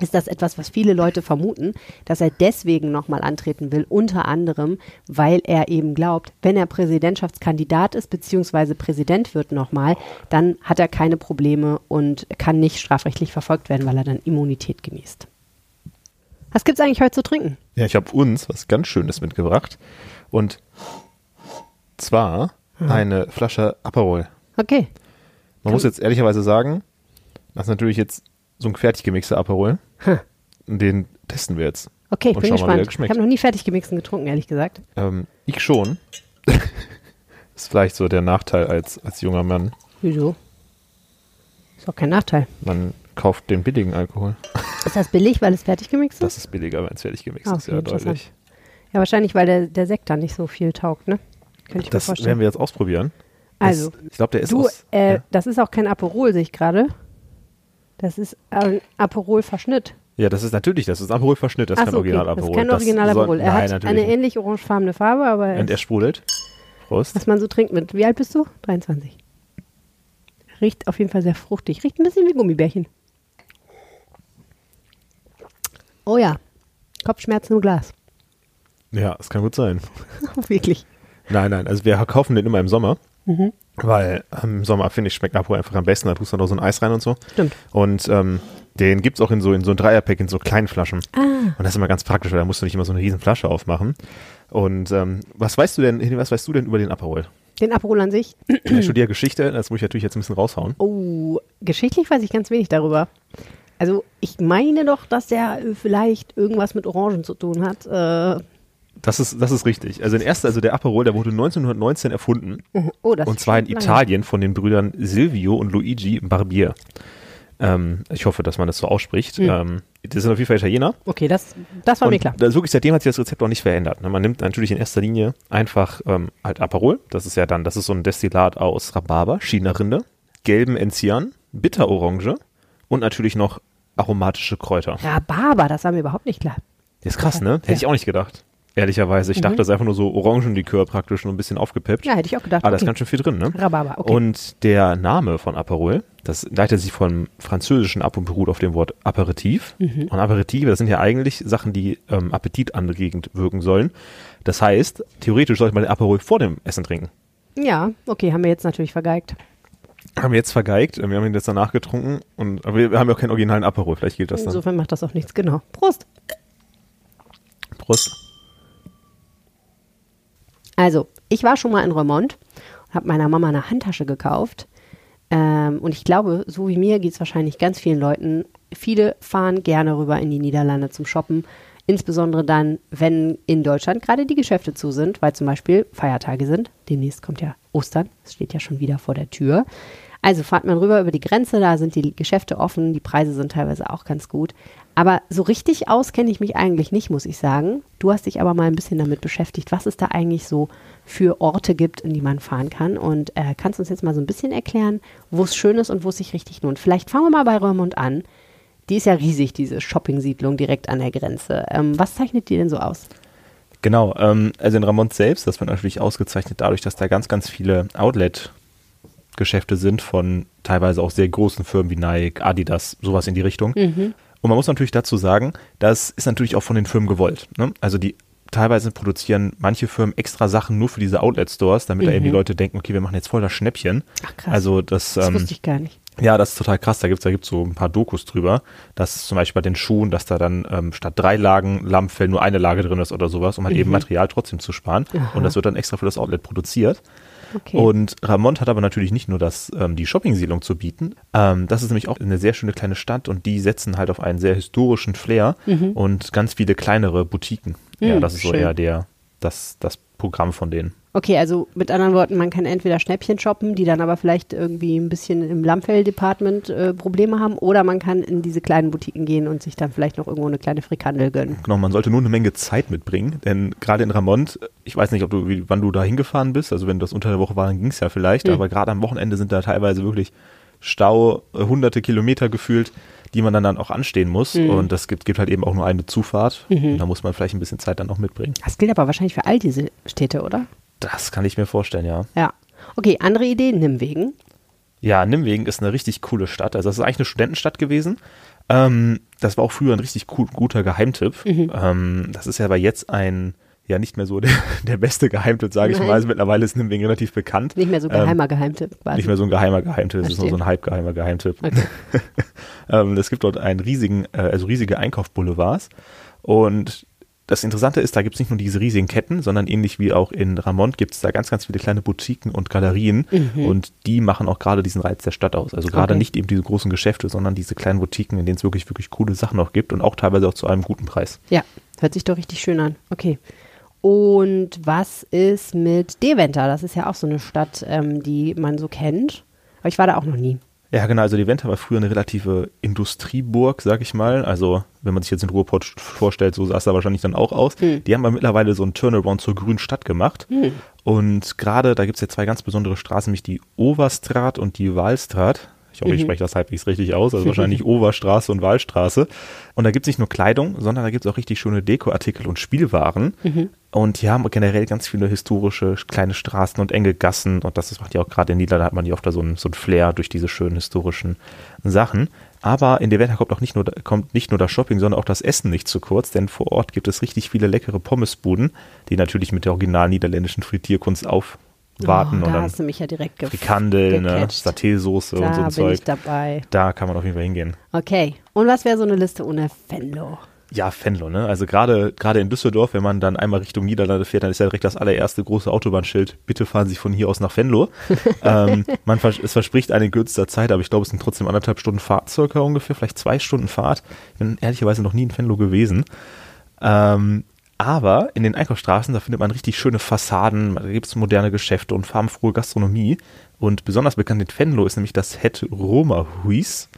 ist das etwas, was viele Leute vermuten, dass er deswegen nochmal antreten will, unter anderem, weil er eben glaubt, wenn er Präsidentschaftskandidat ist, beziehungsweise Präsident wird nochmal, dann hat er keine Probleme und kann nicht strafrechtlich verfolgt werden, weil er dann Immunität genießt. Was gibt's eigentlich heute zu trinken? Ja, ich habe uns was ganz Schönes mitgebracht. Und zwar eine Flasche Aperol. Okay. Man muss jetzt ehrlicherweise sagen, das ist natürlich jetzt so ein fertig gemixter Aperol. Hm. Den testen wir jetzt. Okay, ich bin gespannt. Ich habe noch nie fertig gemixten getrunken, ehrlich gesagt. Ähm, ich schon. ist vielleicht so der Nachteil als, als junger Mann. Wieso? Ist auch kein Nachteil. Man kauft den billigen Alkohol. Ist das billig, weil es fertig gemixt ist? Das ist billiger, wenn es fertig gemixt Ah, ist, okay, ja, interessant. deutlich. Ja, wahrscheinlich, weil der, der Sekt da nicht so viel taugt, ne? Könnte ich mir Das vorstellen. werden wir jetzt ausprobieren. Das, Also, ich glaube, der ist du, aus. äh, ja. das ist auch kein Aperol, sehe ich gerade. Das ist ein Aperol-Verschnitt. ja, das ist natürlich, das ist Aperol-Verschnitt, das ist kein so, okay. Original Das ist kein Original soll- Aperol. Er Nein, hat eine nicht. ähnlich orangefarbene Farbe, aber Und er sprudelt. Prost. was man so trinkt mit. Wie alt bist du? 23. Riecht auf jeden Fall sehr fruchtig. Riecht ein bisschen wie Gummibärchen. Oh ja. Kopfschmerzen im Glas. Ja, das kann gut sein. Wirklich. Nein, nein, also wir kaufen den immer im Sommer. Mhm. Weil im Sommer, finde ich, schmeckt Aperol einfach am besten. Da tust du noch so ein Eis rein und so. Stimmt. Und ähm, den gibt's auch in so, in so ein Dreierpack, in so kleinen Flaschen. Ah. Und das ist immer ganz praktisch, weil da musst du nicht immer so eine riesen Flasche aufmachen. Und ähm, was weißt du denn, was weißt du denn über den Aperol? Den Aperol an sich. Ich studiere Geschichte, das muss ich natürlich jetzt ein bisschen raushauen. Oh, geschichtlich weiß ich ganz wenig darüber. Also ich meine doch, dass der äh, vielleicht irgendwas mit Orangen zu tun hat. Äh, Das ist, das ist richtig. Also in erster, also der Aperol, der wurde 1919 erfunden. oh, das Und zwar in lange. Italien von den Brüdern Silvio und Luigi Barbier. Ähm, ich hoffe, dass man das so ausspricht. Ähm, das sind auf jeden Fall Italiener. Okay, das, das war mir Und klar. das wirklich seitdem hat sich das Rezept auch nicht verändert. ne? Man nimmt natürlich in erster Linie einfach ähm, halt Aperol. Das ist ja dann, das ist so ein Destillat aus Rhabarber, China-Rinde, gelben Enzian, Bitterorange und natürlich noch aromatische Kräuter. Rhabarber, das war mir überhaupt nicht klar. Das ist krass, ne? Hätte ich auch nicht gedacht. Ehrlicherweise. Ich dachte, das ist einfach nur so Orangenlikör praktisch, nur ein bisschen aufgepeppt. Ja, hätte ich auch gedacht. Aber da ist okay. ganz schön viel drin, ne? Rhabarber, okay. Und der Name von Aperol, das leitet sich vom Französischen ab und beruht auf dem Wort Aperitif. Mhm. Und Aperitive, das sind ja eigentlich Sachen, die ähm, appetitanregend wirken sollen. Das heißt, theoretisch sollte man den Aperol vor dem Essen trinken. ja, okay, haben wir jetzt natürlich vergeigt. Haben wir jetzt vergeigt, wir haben ihn jetzt danach getrunken, und, aber wir haben ja auch keinen originalen Aperol, vielleicht gilt das dann. Insofern macht das auch nichts, genau. Prost. Prost. Also, ich war schon mal in Remont und habe meiner Mama eine Handtasche gekauft. Ähm, und ich glaube, so wie mir geht es wahrscheinlich ganz vielen Leuten. Viele fahren gerne rüber in die Niederlande zum Shoppen. Insbesondere dann, wenn in Deutschland gerade die Geschäfte zu sind, weil zum Beispiel Feiertage sind. Demnächst kommt ja Ostern. Es steht ja schon wieder vor der Tür. Also fahrt man rüber über die Grenze, da sind die Geschäfte offen, die Preise sind teilweise auch ganz gut. Aber so richtig aus kenne ich mich eigentlich nicht, muss ich sagen. Du hast dich aber mal ein bisschen damit beschäftigt, was es da eigentlich so für Orte gibt, in die man fahren kann. Und äh, kannst uns jetzt mal so ein bisschen erklären, wo es schön ist und wo es sich richtig lohnt. Vielleicht fangen wir mal bei Reumund an. Die ist ja riesig, diese Shopping-Siedlung direkt an der Grenze. Ähm, was zeichnet die denn so aus? Genau, ähm, also in Ramont selbst, das wird natürlich ausgezeichnet dadurch, dass da ganz, ganz viele Outlet-Geschäfte sind von teilweise auch sehr großen Firmen wie Nike, Adidas, sowas in die Richtung. Und man muss natürlich dazu sagen, das ist natürlich auch von den Firmen gewollt. Ne? Also die teilweise produzieren manche Firmen extra Sachen nur für diese Outlet-Stores, damit da eben die Leute denken, okay, wir machen jetzt voll das Schnäppchen. Ach, krass. Also das, Das ähm, wusste ich gar nicht. Ja, das ist total krass. Da gibt's da gibt's so ein paar Dokus drüber, dass zum Beispiel bei den Schuhen, dass da dann ähm, statt drei Lagen Lammfell nur eine Lage drin ist oder sowas, um halt eben Material trotzdem zu sparen. Mhm. Aha. Und das wird dann extra für das Outlet produziert. Okay. Und Ramont hat aber natürlich nicht nur das, ähm, die Shopping-Siedlung zu bieten. Ähm, das ist nämlich auch eine sehr schöne kleine Stadt und die setzen halt auf einen sehr historischen Flair und ganz viele kleinere Boutiquen. ja, Mhm, das ist so schön. eher der, das, das Programm von denen. Okay, also mit anderen Worten, man kann entweder Schnäppchen shoppen, die dann aber vielleicht irgendwie ein bisschen im Lammfell-Department äh, Probleme haben, oder man kann in diese kleinen Boutiquen gehen und sich dann vielleicht noch irgendwo eine kleine Frikandel gönnen. Genau, man sollte nur eine Menge Zeit mitbringen, denn gerade in Ramont, ich weiß nicht, ob du, wie, wann du da hingefahren bist, also wenn das unter der Woche war, dann ging es ja vielleicht, Mhm. aber gerade am Wochenende sind da teilweise wirklich Stau, äh, hunderte Kilometer gefühlt, die man dann, dann auch anstehen muss Mhm. und das gibt, gibt halt eben auch nur eine Zufahrt und da muss man vielleicht ein bisschen Zeit dann auch mitbringen. Das gilt aber wahrscheinlich für all diese Städte, oder? Das kann ich mir vorstellen, ja. Ja. Okay, andere Ideen, Nimwegen. Ja, Nimwegen ist eine richtig coole Stadt. Also das ist eigentlich eine Studentenstadt gewesen. Ähm, das war auch früher ein richtig cool, guter Geheimtipp. Mhm. Ähm, das ist ja aber jetzt ein, ja nicht mehr so der, der beste Geheimtipp, sage ich mal. Also mittlerweile ist Nimwegen relativ bekannt. Nicht mehr so Ähm, geheimer Geheimtipp. quasi. Nicht mehr so ein geheimer Geheimtipp, es ist nur so ein halbgeheimer Geheimtipp. Okay. ähm, es gibt dort einen riesigen, äh, also riesige Einkaufsboulevards. Und das Interessante ist, da gibt es nicht nur diese riesigen Ketten, sondern ähnlich wie auch in Ramont gibt es da ganz, ganz viele kleine Boutiquen und Galerien. Und die machen auch gerade diesen Reiz der Stadt aus. Also gerade Mhm. Okay. nicht eben diese großen Geschäfte, sondern diese kleinen Boutiquen, in denen es wirklich, wirklich coole Sachen auch gibt und auch teilweise auch zu einem guten Preis. Ja, hört sich doch richtig schön an. Okay. Und was ist mit Deventer? Das ist ja auch so eine Stadt, ähm, die man so kennt. Aber ich war da auch noch nie. Ja, genau. Also die Venta war früher eine relative Industrieburg, sag ich mal. Also wenn man sich jetzt den Ruhrpott vorstellt, so sah es da wahrscheinlich dann auch aus. Hm. Die haben aber mittlerweile so einen Turnaround zur grünen Stadt gemacht. Und gerade da gibt es ja zwei ganz besondere Straßen, nämlich die Overstraat und die Wahlstraat. Ich hoffe, ich spreche das halbwegs richtig aus. Also wahrscheinlich Overstraße und Wahlstraße. Und da gibt es nicht nur Kleidung, sondern da gibt es auch richtig schöne Dekoartikel und Spielwaren. Und die haben generell ganz viele historische kleine Straßen und enge Gassen. Und das macht ja auch gerade in Niederlanden, hat man ja oft da so ein, so ein Flair durch diese schönen historischen Sachen. Aber in Deventer kommt auch nicht nur, kommt nicht nur das Shopping, sondern auch das Essen nicht zu kurz, denn vor Ort gibt es richtig viele leckere Pommesbuden, die natürlich mit der original niederländischen Frittierkunst aufwarten oh, und da dann hast du mich ja direkt gef Frikandel, ne. Saté-Soße und so Da ein bin Zeug. ich dabei. Da kann man auf jeden Fall hingehen. Okay. Und was wäre so eine Liste ohne Venlo? Ja, Venlo, ne? Also gerade gerade in Düsseldorf, wenn man dann einmal Richtung Niederlande fährt, dann ist ja direkt das allererste große Autobahnschild. Bitte fahren Sie von hier aus nach Venlo. ähm, man vers es verspricht eine kürzester Zeit, aber ich glaube, es sind trotzdem anderthalb Stunden Fahrt circa ungefähr, vielleicht zwei Stunden Fahrt. Ich bin ehrlicherweise noch nie in Venlo gewesen. Ähm, aber in den Einkaufsstraßen, da findet man richtig schöne Fassaden, da gibt es moderne Geschäfte und farbenfrohe Gastronomie. Und besonders bekannt in Venlo ist nämlich das Het Roma-Huis.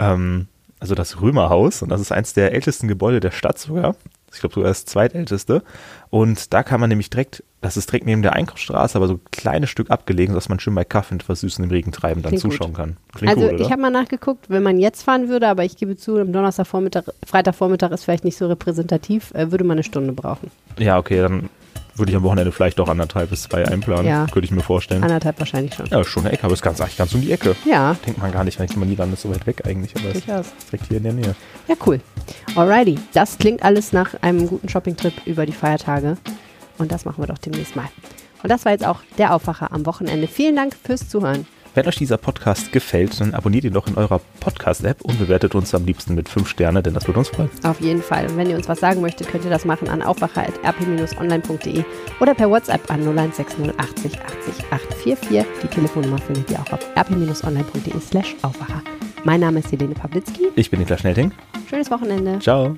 Ähm, also das Römerhaus. Und das ist eins der ältesten Gebäude der Stadt sogar. Ich glaube sogar das zweitälteste. Und da kann man nämlich direkt, das ist direkt neben der Einkaufsstraße, aber so ein kleines Stück abgelegen, sodass man schön bei Kaffee und was Süßen im Regen treiben dann Klingt gut. zuschauen kann. Klingt also gut, ich habe mal nachgeguckt, wenn man jetzt fahren würde, aber ich gebe zu, am Donnerstagvormittag, Freitagvormittag ist vielleicht nicht so repräsentativ, äh, würde man eine Stunde brauchen. ja, okay, dann würde ich am Wochenende vielleicht doch anderthalb bis zwei einplanen. Ja. Könnte ich mir vorstellen. Anderthalb wahrscheinlich schon. Ja, schon eine Ecke, aber es ist ganz, eigentlich ganz um die Ecke. Ja, Denkt man gar nicht, weil Niederlande ist so weit weg eigentlich, aber es ist direkt hier in der Nähe. Ja, cool. Alrighty. Das klingt alles nach einem guten Shoppingtrip über die Feiertage. Und das machen wir doch demnächst mal. Und das war jetzt auch der Aufwacher am Wochenende. Vielen Dank fürs Zuhören. Wenn euch dieser Podcast gefällt, dann abonniert ihn doch in eurer Podcast-App und bewertet uns am liebsten mit 5 Sterne, denn das würde uns freuen. Auf jeden Fall. Und wenn ihr uns was sagen möchtet, könnt ihr das machen an aufwacher.rp-online.de oder per WhatsApp an 0160 80 80 844. Die Telefonnummer findet ihr auch auf rp-online.de slash aufwacher. Mein Name ist Helene Pawlitzki. Ich bin Niklas Schnelting. Schönes Wochenende. Ciao.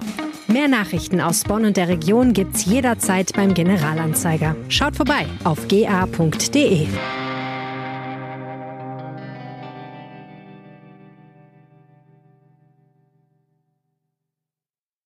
Mehr Nachrichten aus Bonn und der Region gibt's jederzeit beim Generalanzeiger. Schaut vorbei auf ga.de.